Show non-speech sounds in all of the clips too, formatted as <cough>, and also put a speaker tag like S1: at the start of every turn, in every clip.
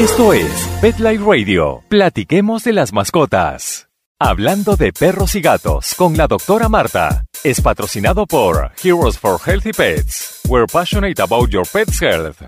S1: Esto es Pet Life Radio. Platiquemos de las mascotas. Hablando de perros y gatos con la doctora Marta. Es patrocinado por Heroes for Healthy Pets. We're passionate about your pet's health.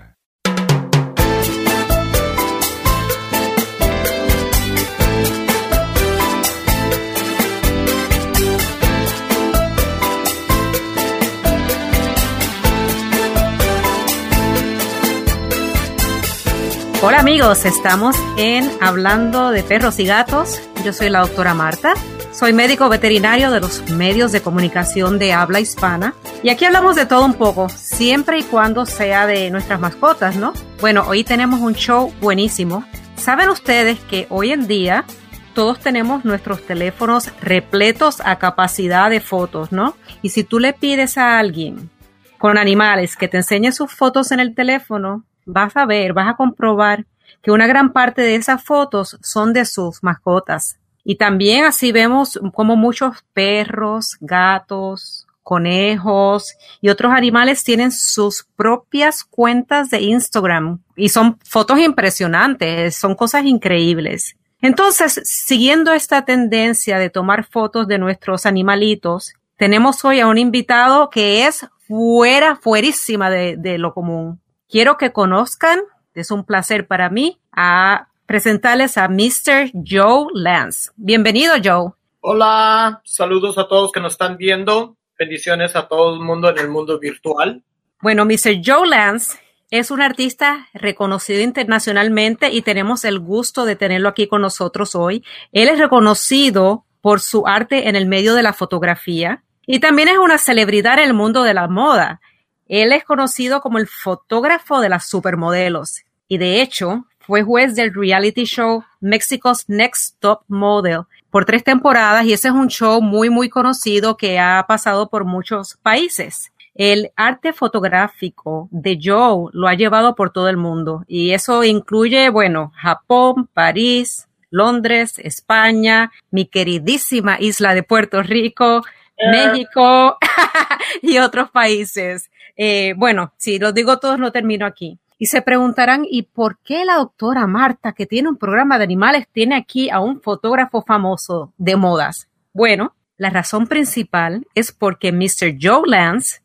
S2: Hola amigos, estamos en Hablando de Perros y Gatos. Yo soy la doctora Marta, soy médico veterinario de los medios de comunicación de habla hispana y aquí hablamos de todo un poco, siempre y cuando sea de nuestras mascotas, ¿no? Bueno, hoy tenemos un show buenísimo. ¿Saben ustedes que hoy en día todos tenemos nuestros teléfonos repletos a capacidad de fotos, ¿no? Y si tú le pides a alguien con animales que te enseñe sus fotos en el teléfono, vas a ver, vas a comprobar que una gran parte de esas fotos son de sus mascotas. Y también así vemos como muchos perros, gatos, conejos y otros animales tienen sus propias cuentas de Instagram y son fotos impresionantes, son cosas increíbles. Entonces, siguiendo esta tendencia de tomar fotos de nuestros animalitos, tenemos hoy a un invitado que es fuera, fuerísima de, de lo común. Quiero que conozcan, es un placer para mí, a presentarles a Mr. Joe Lance. Bienvenido, Joe.
S3: Hola, saludos a todos que nos están viendo. Bendiciones a todo el mundo en el mundo virtual.
S2: Bueno, Mr. Joe Lance es un artista reconocido internacionalmente y tenemos el gusto de tenerlo aquí con nosotros hoy. Él es reconocido por su arte en el medio de la fotografía y también es una celebridad en el mundo de la moda. Él es conocido como el fotógrafo de las supermodelos y de hecho fue juez del reality show Mexico's Next Top Model por tres temporadas y ese es un show muy muy conocido que ha pasado por muchos países. El arte fotográfico de Joe lo ha llevado por todo el mundo y eso incluye, bueno, Japón, París, Londres, España, mi queridísima isla de Puerto Rico, México <laughs> y otros países. Eh, bueno, si los digo todos, no termino aquí. Y se preguntarán, ¿y por qué la doctora Marta, que tiene un programa de animales, tiene aquí a un fotógrafo famoso de modas? Bueno, la razón principal es porque Mr. Joe Lance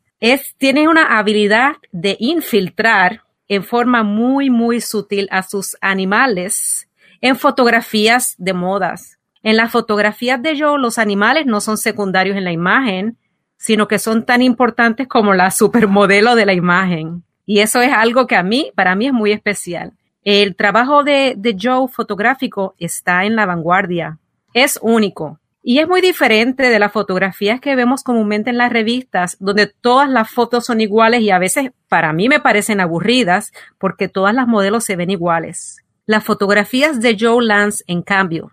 S2: tiene una habilidad de infiltrar en forma muy, muy sutil a sus animales en fotografías de modas. En las fotografías de Joe, los animales no son secundarios en la imagen, sino que son tan importantes como la supermodelo de la imagen. Y eso es algo que a mí, para mí es muy especial. El trabajo de, Joe fotográfico está en la vanguardia. Es único. Y es muy diferente de las fotografías que vemos comúnmente en las revistas, donde todas las fotos son iguales y a veces para mí me parecen aburridas porque todas las modelos se ven iguales. Las fotografías de Joe Lance, en cambio,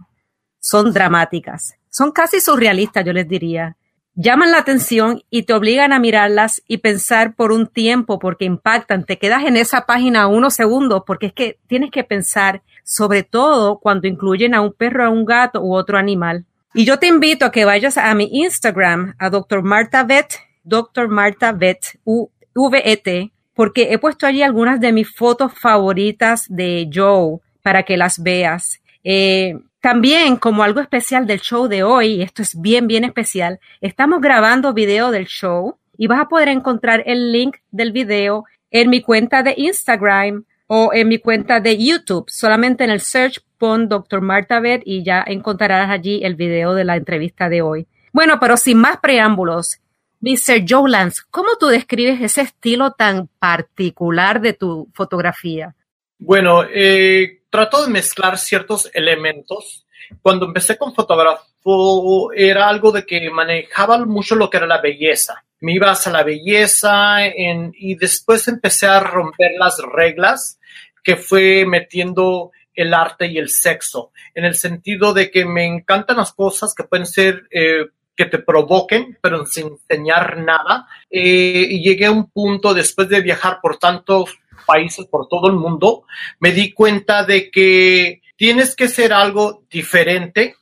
S2: son dramáticas. Son casi surrealistas, yo les diría llaman la atención y te obligan a mirarlas y pensar por un tiempo porque impactan. Te quedas en esa página unos segundos porque es que tienes que pensar, sobre todo cuando incluyen a un perro, a un gato u otro animal. Y yo te invito a que vayas a mi Instagram, a Dr. Marta Vet, Dr. Marta Vet, V-E-T, porque he puesto allí algunas de mis fotos favoritas de Joe para que las veas. Eh, también, como algo especial del show de hoy, esto es bien, bien especial, estamos grabando video del show y vas a poder encontrar el link del video en mi cuenta de Instagram o en mi cuenta de YouTube. Solamente en el search pon Dr. Marta Bed y ya encontrarás allí el video de la entrevista de hoy. Bueno, pero sin más preámbulos, Mr. Joe ¿cómo tú describes ese estilo tan particular de tu fotografía?
S3: Bueno, eh, trato de mezclar ciertos elementos. Cuando empecé con fotógrafo era algo de que manejaba mucho lo que era la belleza. Me iba hacia la belleza y después empecé a romper las reglas que fue metiendo el arte y el sexo, en el sentido de que me encantan las cosas que pueden ser eh, que te provoquen, pero sin enseñar nada. Eh, y llegué a un punto después de viajar por tantos países por todo el mundo, me di cuenta de que tienes que ser algo diferente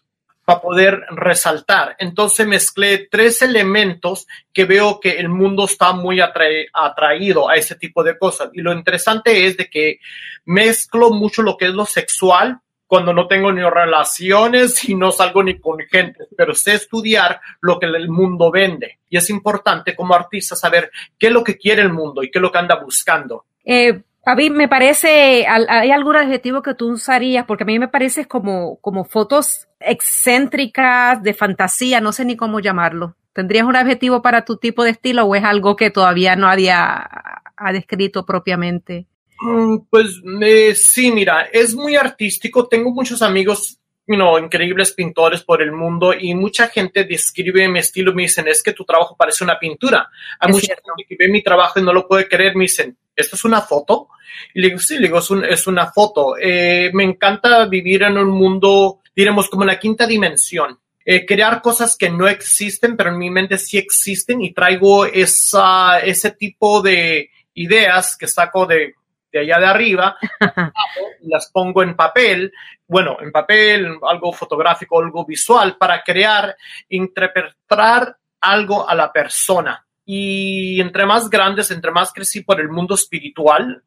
S3: para poder resaltar. Entonces mezclé tres elementos que veo que el mundo está muy atraído a ese tipo de cosas. Y lo interesante es de que mezclo mucho lo que es lo sexual cuando no tengo ni relaciones y no salgo ni con gente, pero sé estudiar lo que el mundo vende. Y es importante como artista saber qué es lo que quiere el mundo y qué es lo que anda buscando.
S2: Eh, a mí me parece, ¿hay algún adjetivo que tú usarías? Porque a mí me parece como, como fotos excéntricas, de fantasía, no sé ni cómo llamarlo. ¿Tendrías un adjetivo para tu tipo de estilo o es algo que todavía no había ha descrito propiamente?
S3: Mm, pues eh, sí, mira, es muy artístico. Tengo muchos amigos you know, increíbles pintores por el mundo y mucha gente describe mi estilo, me dicen, es que tu trabajo parece una pintura. Hay mucha gente que ve mi trabajo y no lo puede creer, me dicen, ¿esto es una foto? Y le digo, sí, le digo, es, una foto. Eh, me encanta vivir en un mundo, diremos, como la quinta dimensión. Eh, crear cosas que no existen, pero en mi mente sí existen y traigo esa, ese tipo de ideas que saco de de allá de arriba, <laughs> las pongo en papel, bueno, en papel, algo fotográfico, algo visual, para crear, interpretar algo a la persona. Y entre más grandes, entre más crecí por el mundo espiritual,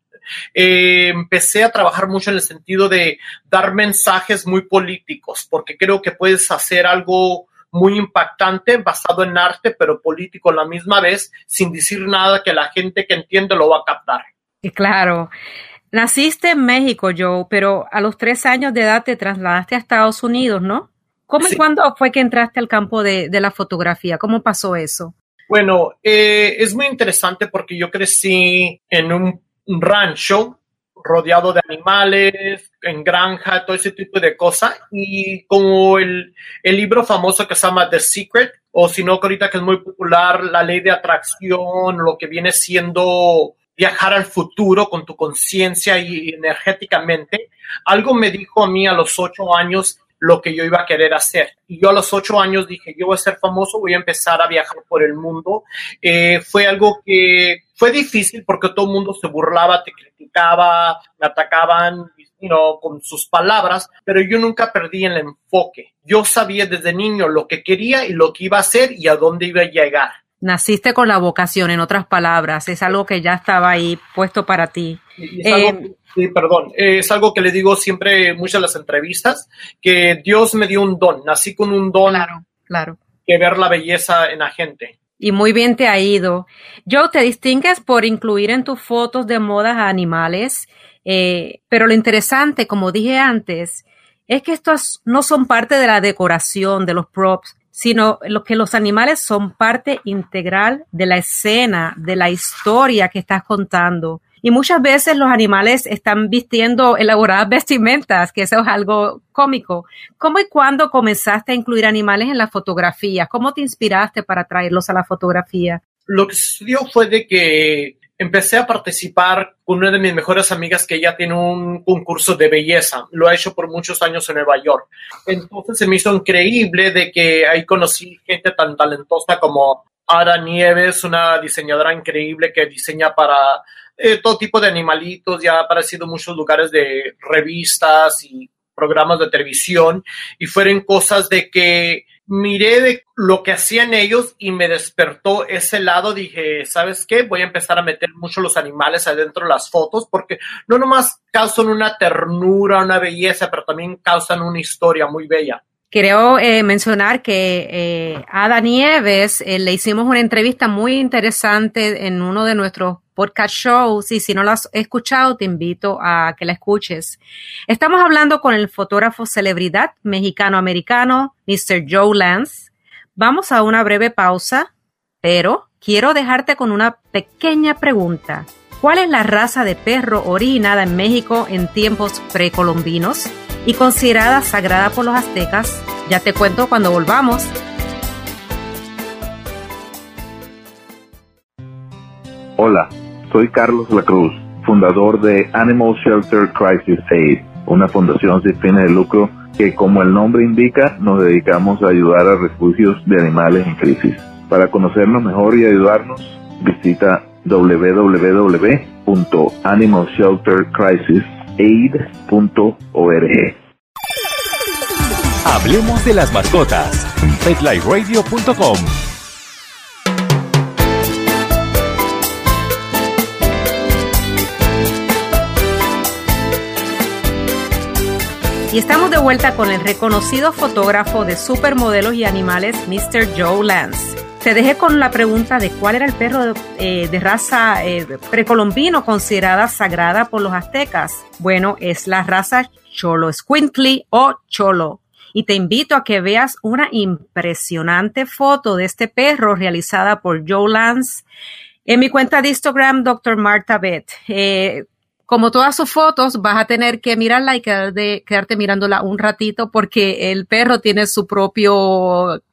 S3: eh, empecé a trabajar mucho en el sentido de dar mensajes muy políticos, porque creo que puedes hacer algo muy impactante, basado en arte, pero político a la misma vez, sin decir nada que la gente que entiende lo va a captar. <laughs>
S2: Claro. Naciste en México, Joe, pero a los tres años de edad te trasladaste a Estados Unidos, ¿no? ¿Cómo y cuándo fue que entraste al campo de, la fotografía? ¿Cómo pasó eso?
S3: Bueno, eh, es muy interesante porque yo crecí en un rancho rodeado de animales, en granja, todo ese tipo de cosas. Y como el, el libro famoso que se llama The Secret, o si no, ahorita que es muy popular, la ley de atracción, lo que viene siendo viajar al futuro con tu conciencia y energéticamente. Algo me dijo a mí a los ocho años lo que yo iba a querer hacer. Y yo a los ocho años dije, yo voy a ser famoso, voy a empezar a viajar por el mundo. Eh, fue algo que fue difícil porque todo el mundo se burlaba, te criticaba, me atacaban con sus palabras, pero yo nunca perdí el enfoque. Yo sabía desde niño lo que quería y lo que iba a hacer y a dónde iba a llegar.
S2: Naciste con la vocación, en otras palabras, es algo que ya estaba ahí puesto para ti.
S3: Eh, sí, perdón, es algo que le digo siempre muchas de las entrevistas, que Dios me dio un don, nací con un don.
S2: Claro, claro.
S3: Que ver la belleza en la gente.
S2: Y muy bien te ha ido. Joe, te distingues por incluir en tus fotos de modas a animales, eh, pero lo interesante, como dije antes, es que estos no son parte de la decoración, de los props, sino lo que los animales son parte integral de la escena, de la historia que estás contando. Y muchas veces los animales están vistiendo elaboradas vestimentas, que eso es algo cómico. ¿Cómo y cuándo comenzaste a incluir animales en la fotografía? ¿Cómo te inspiraste para traerlos a la fotografía?
S3: Lo que sucedió fue de que empecé a participar con una de mis mejores amigas que ella tiene un concurso de belleza. Lo ha hecho por muchos años en Nueva York. Entonces se me hizo increíble de que ahí conocí gente tan talentosa como Ada Nieves, una diseñadora increíble que diseña para eh, todo tipo de animalitos. Ya ha aparecido en muchos lugares de revistas y programas de televisión y fueron cosas de que miré de lo que hacían ellos y me despertó ese lado. Dije, ¿sabes qué? Voy a empezar a meter mucho los animales adentro de las fotos porque no nomás causan una ternura, una belleza, pero también causan una historia muy bella.
S2: Quiero eh, mencionar que eh, Ada Nieves eh, le hicimos una entrevista muy interesante en uno de nuestros podcast shows y si no lo has escuchado te invito a que la escuches. Estamos hablando con el fotógrafo celebridad mexicano-americano Mr. Joe Lance. Vamos a una breve pausa, pero quiero dejarte con una pequeña pregunta. ¿Cuál es la raza de perro originada en México en tiempos precolombinos? Y considerada sagrada por los aztecas. Ya te cuento cuando volvamos.
S4: Hola, soy Carlos Lacruz, fundador de Animal Shelter Crisis Aid, una fundación sin fines de lucro que, como el nombre indica, nos dedicamos a ayudar a refugios de animales en crisis. Para conocernos mejor y ayudarnos, visita www.animalsheltercrisis.aid.org.
S1: Hablemos de las mascotas. PetLifeRadio.com
S2: Y estamos de vuelta con el reconocido fotógrafo de supermodelos y animales, Mr. Joe Lance. Te dejé con la pregunta de cuál era el perro de, eh, raza eh, precolombino considerada sagrada por los aztecas. Bueno, es la raza Cholo Squintly o Cholo. Y te invito a que veas una impresionante foto de este perro realizada por Joe Lance en mi cuenta de Instagram, Dr. Marta Beth. Eh, como todas sus fotos, vas a tener que mirarla y quedarte mirándola un ratito porque el perro tiene su propio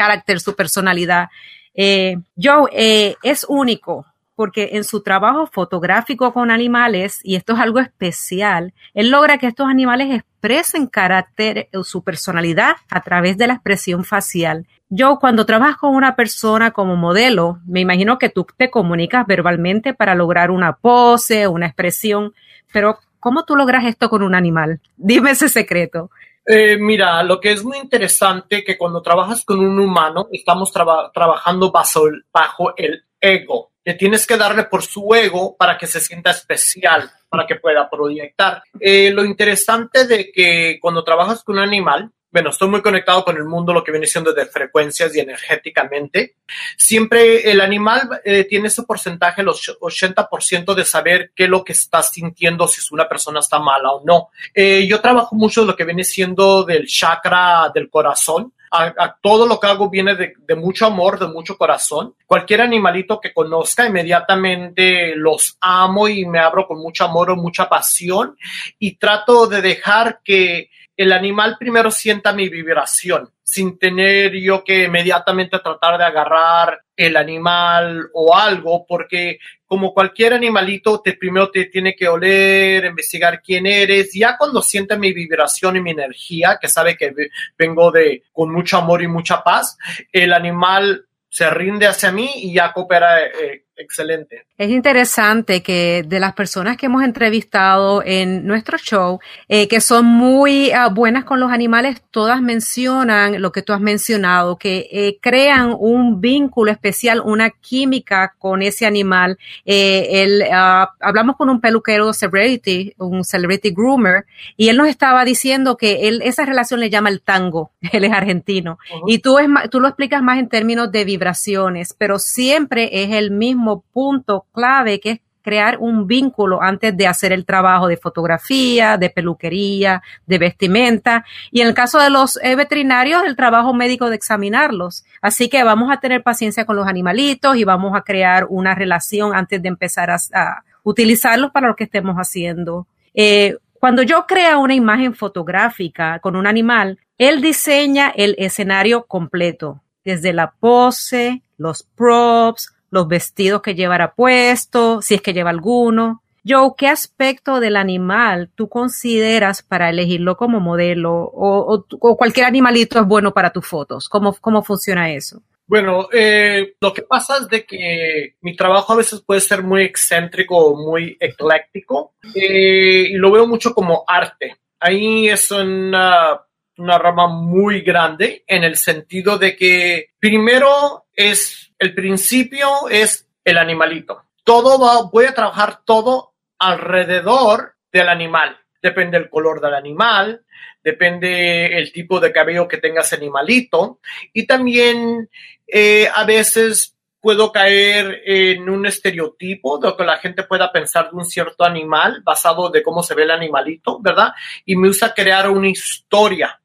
S2: carácter, su personalidad. Eh, Joe eh, es único porque en su trabajo fotográfico con animales, y esto es algo especial, él logra que estos animales expresen carácter, su personalidad a través de la expresión facial. Yo cuando trabajas con una persona como modelo, me imagino que tú te comunicas verbalmente para lograr una pose, una expresión, pero ¿cómo tú logras esto con un animal? Dime ese secreto.
S3: Eh, mira, lo que es muy interesante que cuando trabajas con un humano, estamos trabajando bajo, el ego. Que tienes que darle por su ego para que se sienta especial, para que pueda proyectar. Eh, lo interesante de que cuando trabajas con un animal, bueno, estoy muy conectado con el mundo, lo que viene siendo de frecuencias y energéticamente. Siempre el animal eh, tiene ese porcentaje, el 80% de saber qué es lo que está sintiendo, si es una persona está mala o no. Eh, yo trabajo mucho lo que viene siendo del chakra del corazón. A, todo lo que hago viene de, de, mucho amor, de mucho corazón. Cualquier animalito que conozca, inmediatamente los amo y me abro con mucho amor o mucha pasión y trato de dejar que el animal primero sienta mi vibración, sin tener yo que inmediatamente tratar de agarrar el animal o algo, porque como cualquier animalito, te primero te tiene que oler, investigar quién eres. Ya cuando siente mi vibración y mi energía, que sabe que vengo de con mucho amor y mucha paz, el animal se rinde hacia mí y ya coopera eh, excelente.
S2: Es interesante que de las personas que hemos entrevistado en nuestro show, eh, que son muy ah, buenas con los animales, todas mencionan lo que tú has mencionado, que eh, crean un vínculo especial, una química con ese animal. Eh, ah, hablamos con un peluquero celebrity, un celebrity groomer, y él nos estaba diciendo que él, esa relación le llama el tango, <laughs> él es argentino, y tú, es, tú lo explicas más en términos de vibraciones, pero siempre es el mismo punto clave que es crear un vínculo antes de hacer el trabajo de fotografía, de peluquería, de vestimenta y en el caso de los eh, veterinarios el trabajo médico de examinarlos. Así que vamos a tener paciencia con los animalitos y vamos a crear una relación antes de empezar a, utilizarlos para lo que estemos haciendo. Eh, cuando yo creo una imagen fotográfica con un animal, él diseña el escenario completo, desde la pose, los props, los vestidos que llevará puesto, si es que lleva alguno. Joe, ¿qué aspecto del animal tú consideras para elegirlo como modelo o, cualquier animalito es bueno para tus fotos? ¿Cómo, cómo funciona eso?
S3: Bueno, eh, lo que pasa es de que mi trabajo a veces puede ser muy excéntrico o muy ecléctico eh, y lo veo mucho como arte. Ahí es una, una rama muy grande en el sentido de que primero es el principio es el animalito. Todo va, voy a trabajar todo alrededor del animal. Depende el color del animal, depende el tipo de cabello que tenga ese animalito y también eh, a veces puedo caer en un estereotipo de lo que la gente pueda pensar de un cierto animal basado de cómo se ve el animalito, ¿verdad? Y me gusta crear una historia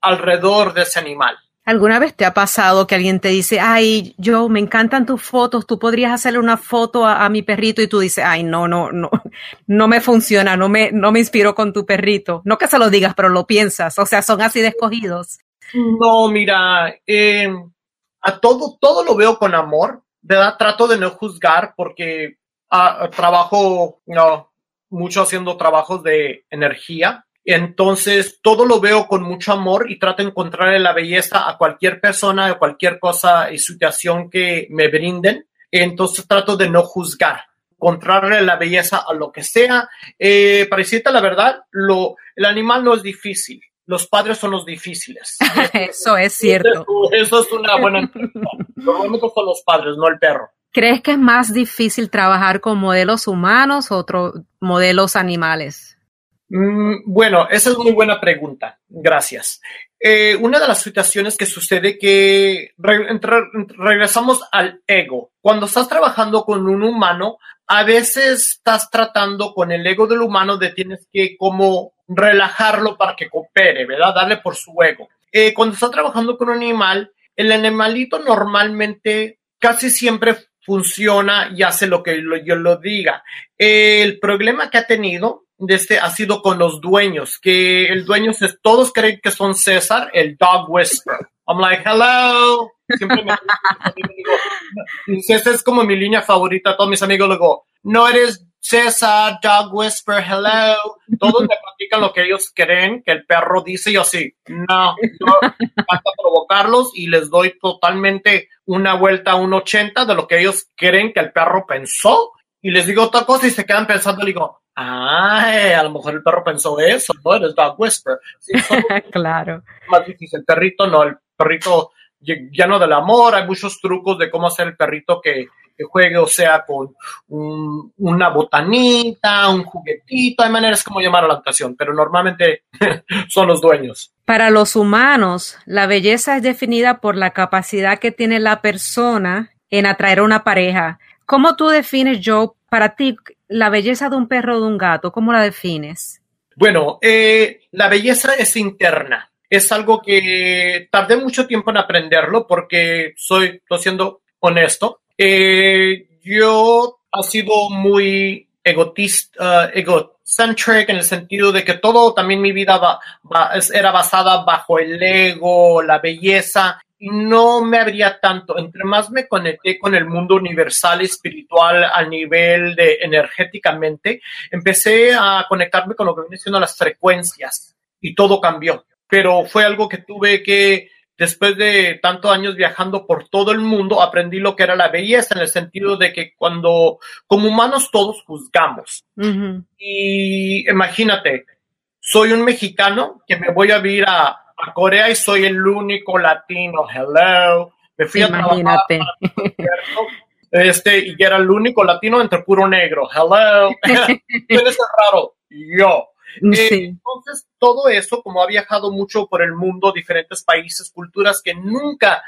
S3: alrededor de ese animal.
S2: ¿Alguna vez te ha pasado que alguien te dice, ay, yo me encantan tus fotos, tú podrías hacerle una foto a, mi perrito y tú dices, ay, no, no, no, no me funciona, no me, no me inspiro con tu perrito. No que se lo digas, pero lo piensas, o sea, son así de escogidos.
S3: No, mira, eh, a todo, todo lo veo con amor, ¿verdad? Trato de no juzgar porque ah, trabajo no, mucho haciendo trabajos de energía entonces, todo lo veo con mucho amor y trato de encontrarle la belleza a cualquier persona, a cualquier cosa y situación que me brinden. Entonces, trato de no juzgar, encontrarle la belleza a lo que sea. Eh, para decirte la verdad, lo, el animal no es difícil. los padres son los difíciles. <laughs>
S2: Eso es cierto.
S3: Eso, es una buena Normalmente son los padres, no el perro.
S2: ¿Crees que es más difícil trabajar con modelos humanos o otros modelos animales?
S3: Mm, bueno, esa es muy buena pregunta. Gracias. Eh, una de las situaciones que sucede que regresamos al ego. Cuando estás trabajando con un humano, a veces estás tratando con el ego del humano de tienes que como relajarlo para que coopere, ¿verdad? Darle por su ego. Eh, cuando estás trabajando con un animal, el animalito normalmente casi siempre funciona y hace lo que yo lo diga. el problema que ha tenido este ha sido con los dueños, que el dueño, todos creen que son César, el dog whisperer. I'm like, hello. Siempre me, digo, César es como mi línea favorita. Todos mis amigos luego, no eres César, dog whisper, hello. Todos me platican lo que ellos creen que el perro dice. Yo así, no, yo provocarlos y les doy totalmente una vuelta a un 80 de lo que ellos creen que el perro pensó. Y les digo otra cosa y se quedan pensando, y digo, Ay, a lo mejor el perro pensó eso, ¿no? Eres dog whisper. <laughs>
S2: claro.
S3: Más difícil. El perrito no, el perrito lleno del amor. Hay muchos trucos de cómo hacer el perrito que, juegue, o sea, con una botanita, un juguetito. Hay maneras como llamar a la atención, pero normalmente <laughs> son los dueños.
S2: Para los humanos, la belleza es definida por la capacidad que tiene la persona en atraer a una pareja. ¿Cómo tú defines, Joe, para ti, la belleza de un perro o de un gato, ¿cómo la defines?
S3: Bueno, eh, la belleza es interna. Es algo que tardé mucho tiempo en aprenderlo porque soy, siendo honesto. Eh, yo ha sido muy egotista, uh, egocentric en el sentido de que todo también mi vida era basada bajo el ego, la belleza no me habría tanto, entre más me conecté con el mundo universal espiritual a nivel de energéticamente, empecé a conectarme con lo que viene siendo las frecuencias y todo cambió. Pero fue algo que tuve que, después de tantos años viajando por todo el mundo, aprendí lo que era la belleza en el sentido de que cuando como humanos todos juzgamos. Y imagínate, soy un mexicano que me voy a vivir a a Corea y soy el único latino. Hello. Me fui a trabajar este, y era el único latino entre puro negro. Hello. <laughs> es raro? Yo. Eh, entonces, todo eso, como ha viajado mucho por el mundo, diferentes países, culturas que nunca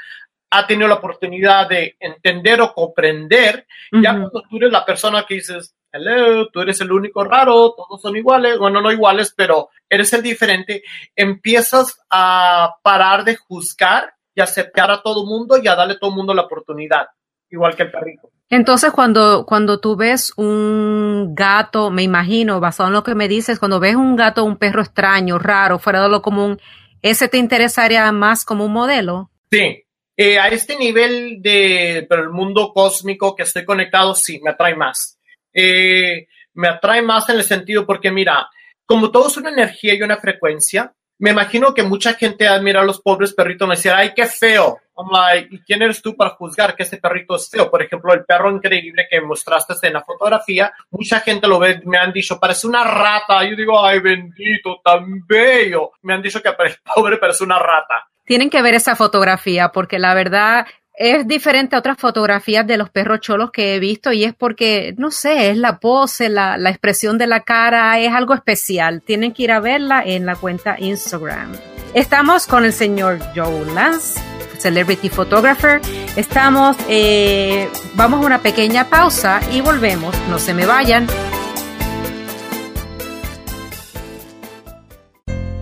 S3: ha tenido la oportunidad de entender o comprender, ya cuando tú eres la persona que dices, hello, tú eres el único raro, todos son iguales, bueno, no iguales, pero eres el diferente, empiezas a parar de juzgar y aceptar a todo mundo y a darle a todo mundo la oportunidad, igual que el perrito.
S2: Entonces, cuando, cuando tú ves un gato, me imagino, basado en lo que me dices, cuando ves un gato un perro extraño, raro, fuera de lo común, ¿ese te interesaría más como un modelo?
S3: Sí, eh, a este nivel de pero el mundo cósmico que estoy conectado, sí, me atrae más. Eh, me atrae más en el sentido porque, mira, como todo es una energía y una frecuencia, me imagino que mucha gente admira a los pobres perritos y decir, ay, qué feo. I'm like, ¿y quién eres tú para juzgar que este perrito es feo? Por ejemplo, el perro increíble que mostraste en la fotografía, mucha gente lo ve, me han dicho, parece una rata. Yo digo, ay, bendito, tan bello. Me han dicho que el <laughs> pobre parece una rata.
S2: Tienen que ver esa fotografía porque la verdad es diferente a otras fotografías de los perros cholos que he visto y es porque, no sé, es la pose, la, la, expresión de la cara, es algo especial. Tienen que ir a verla en la cuenta Instagram. Estamos con el señor Joe Lance, Celebrity Photographer. Estamos, eh, vamos a una pequeña pausa y volvemos. No se me vayan.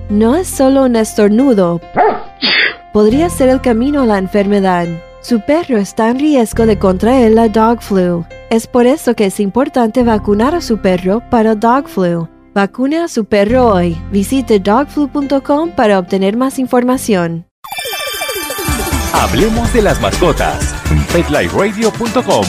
S5: No es solo un estornudo. <laughs> Podría ser el camino a la enfermedad. Su perro está en riesgo de contraer la dog flu. Es por eso que es importante vacunar a su perro para dog flu. Vacune a su perro hoy. Visite dogflu.com para obtener más información.
S1: Hablemos de las mascotas. PetLifeRadio.com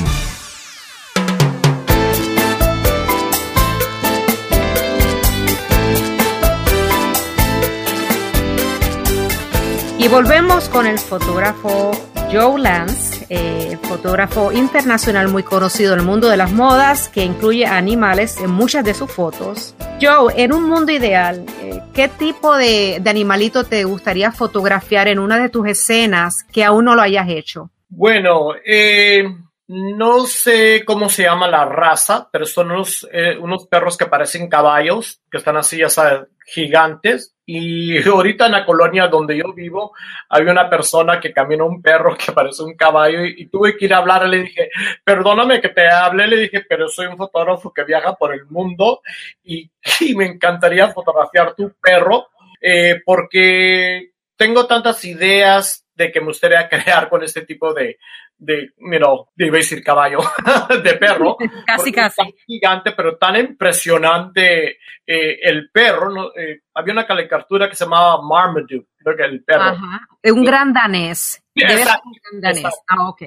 S2: Y volvemos con el fotógrafo Joe Lance, eh, fotógrafo internacional muy conocido en el mundo de las modas, que incluye animales en muchas de sus fotos. Joe, en un mundo ideal, eh, ¿qué tipo de, animalito te gustaría fotografiar en una de tus escenas que aún no lo hayas hecho?
S3: Bueno, eh, no sé cómo se llama la raza, pero son unos, unos perros que parecen caballos, que están así, ya sabes, gigantes. Y <laughs> ahorita en la colonia donde yo vivo, hay una persona que camina un perro que parece un caballo y, tuve que ir a hablar. Le dije, perdóname que te hable. Le dije, pero soy un fotógrafo que viaja por el mundo y, <laughs> y me encantaría fotografiar tu perro eh, porque tengo tantas ideas de que me gustaría crear con este tipo de, de, you know, iba a decir caballo, <laughs> de perro. <laughs>
S2: casi, casi.
S3: Tan gigante, pero tan impresionante eh, el perro. ¿no? Eh, había una caricatura que se llamaba Marmaduke, creo que el perro.
S2: Ajá. Un gran danés.
S3: Exacto,
S2: un gran danés. Ah, ok.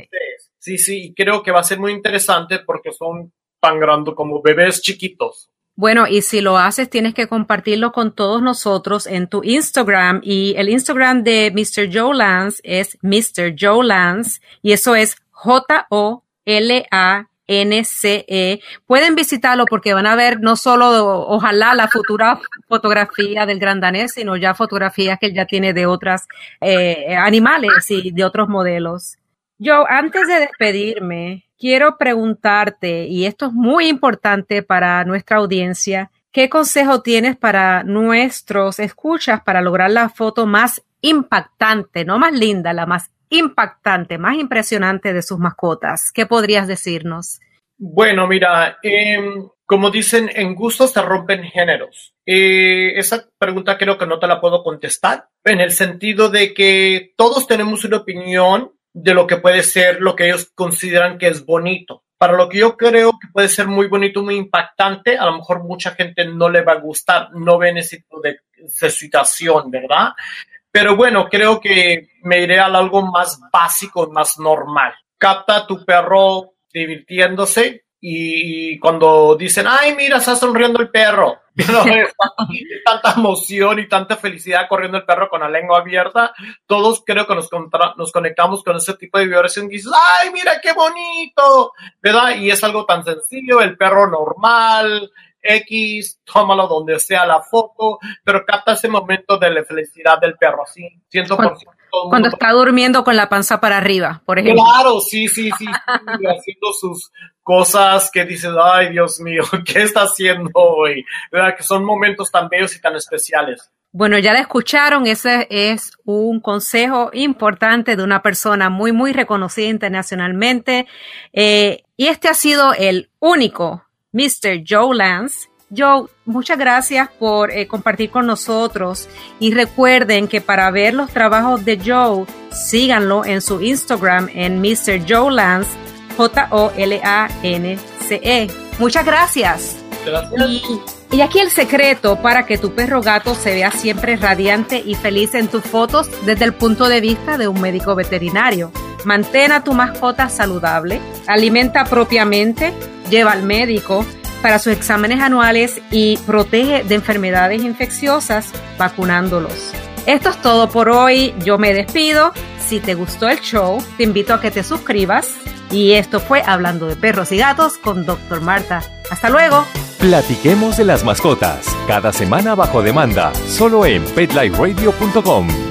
S3: Sí, sí, y creo que va a ser muy interesante porque son tan grandes como bebés chiquitos.
S2: Bueno, y si lo haces, tienes que compartirlo con todos nosotros en tu Instagram. Y el Instagram de Mr. Joe Lance es Mr. Joe Lance y eso es J-O-L-A-N-C-E. Pueden visitarlo porque van a ver no solo, ojalá, la futura fotografía del gran danés, sino ya fotografías que él ya tiene de otras eh, animales y de otros modelos. Joe, antes de despedirme, quiero preguntarte, y esto es muy importante para nuestra audiencia, ¿qué consejo tienes para nuestros escuchas para lograr la foto más impactante, no más linda, la más impactante, más impresionante de sus mascotas? ¿Qué podrías decirnos?
S3: Bueno, mira, eh, como dicen, en gustos se rompen géneros. Eh, esa pregunta creo que no te la puedo contestar, en el sentido de que todos tenemos una opinión de lo que puede ser lo que ellos consideran que es bonito. Para lo que yo creo que puede ser muy bonito, muy impactante, a lo mejor mucha gente no le va a gustar, no ve ese de, situación, ¿verdad? Pero bueno, creo que me iré a algo más básico, más normal. Capta tu perro divirtiéndose, y cuando dicen, ay, mira, está sonriendo el perro, <laughs> tanta emoción y tanta felicidad corriendo el perro con la lengua abierta, todos creo que nos, nos conectamos con ese tipo de vibración y dices, ay, mira qué bonito, ¿verdad? Y es algo tan sencillo, el perro normal, X, tómalo donde sea la foto, pero capta ese momento de la felicidad del perro, así, 100%.
S2: Cuando está durmiendo con la panza para arriba, por ejemplo.
S3: Claro, sí, sí, sí, haciendo sus cosas que dices, ay, Dios mío, <laughs> ¿qué está haciendo hoy? ¿Verdad? Que son momentos tan bellos y tan especiales.
S2: Bueno, ya la escucharon, ese es un consejo importante de una persona muy, muy reconocida internacionalmente. Eh, y este ha sido el único Mr. Joe Lance Joe, muchas gracias por eh, compartir con nosotros y recuerden que para ver los trabajos de Joe, síganlo en su Instagram en Mr. Joe Lance, J-O-L-A-N-C-E. Muchas gracias.
S3: gracias.
S2: y aquí el secreto para que tu perro gato se vea siempre radiante y feliz en tus fotos desde el punto de vista de un médico veterinario. Mantén a tu mascota saludable, alimenta propiamente, lleva al médico, para sus exámenes anuales y protege de enfermedades infecciosas vacunándolos. Esto es todo por hoy. Yo me despido. Si te gustó el show, te invito a que te suscribas. Y esto fue Hablando de Perros y Gatos con Dr. Marta. Hasta luego.
S1: Platiquemos de las mascotas. Cada semana bajo demanda. Solo en PetLifeRadio.com.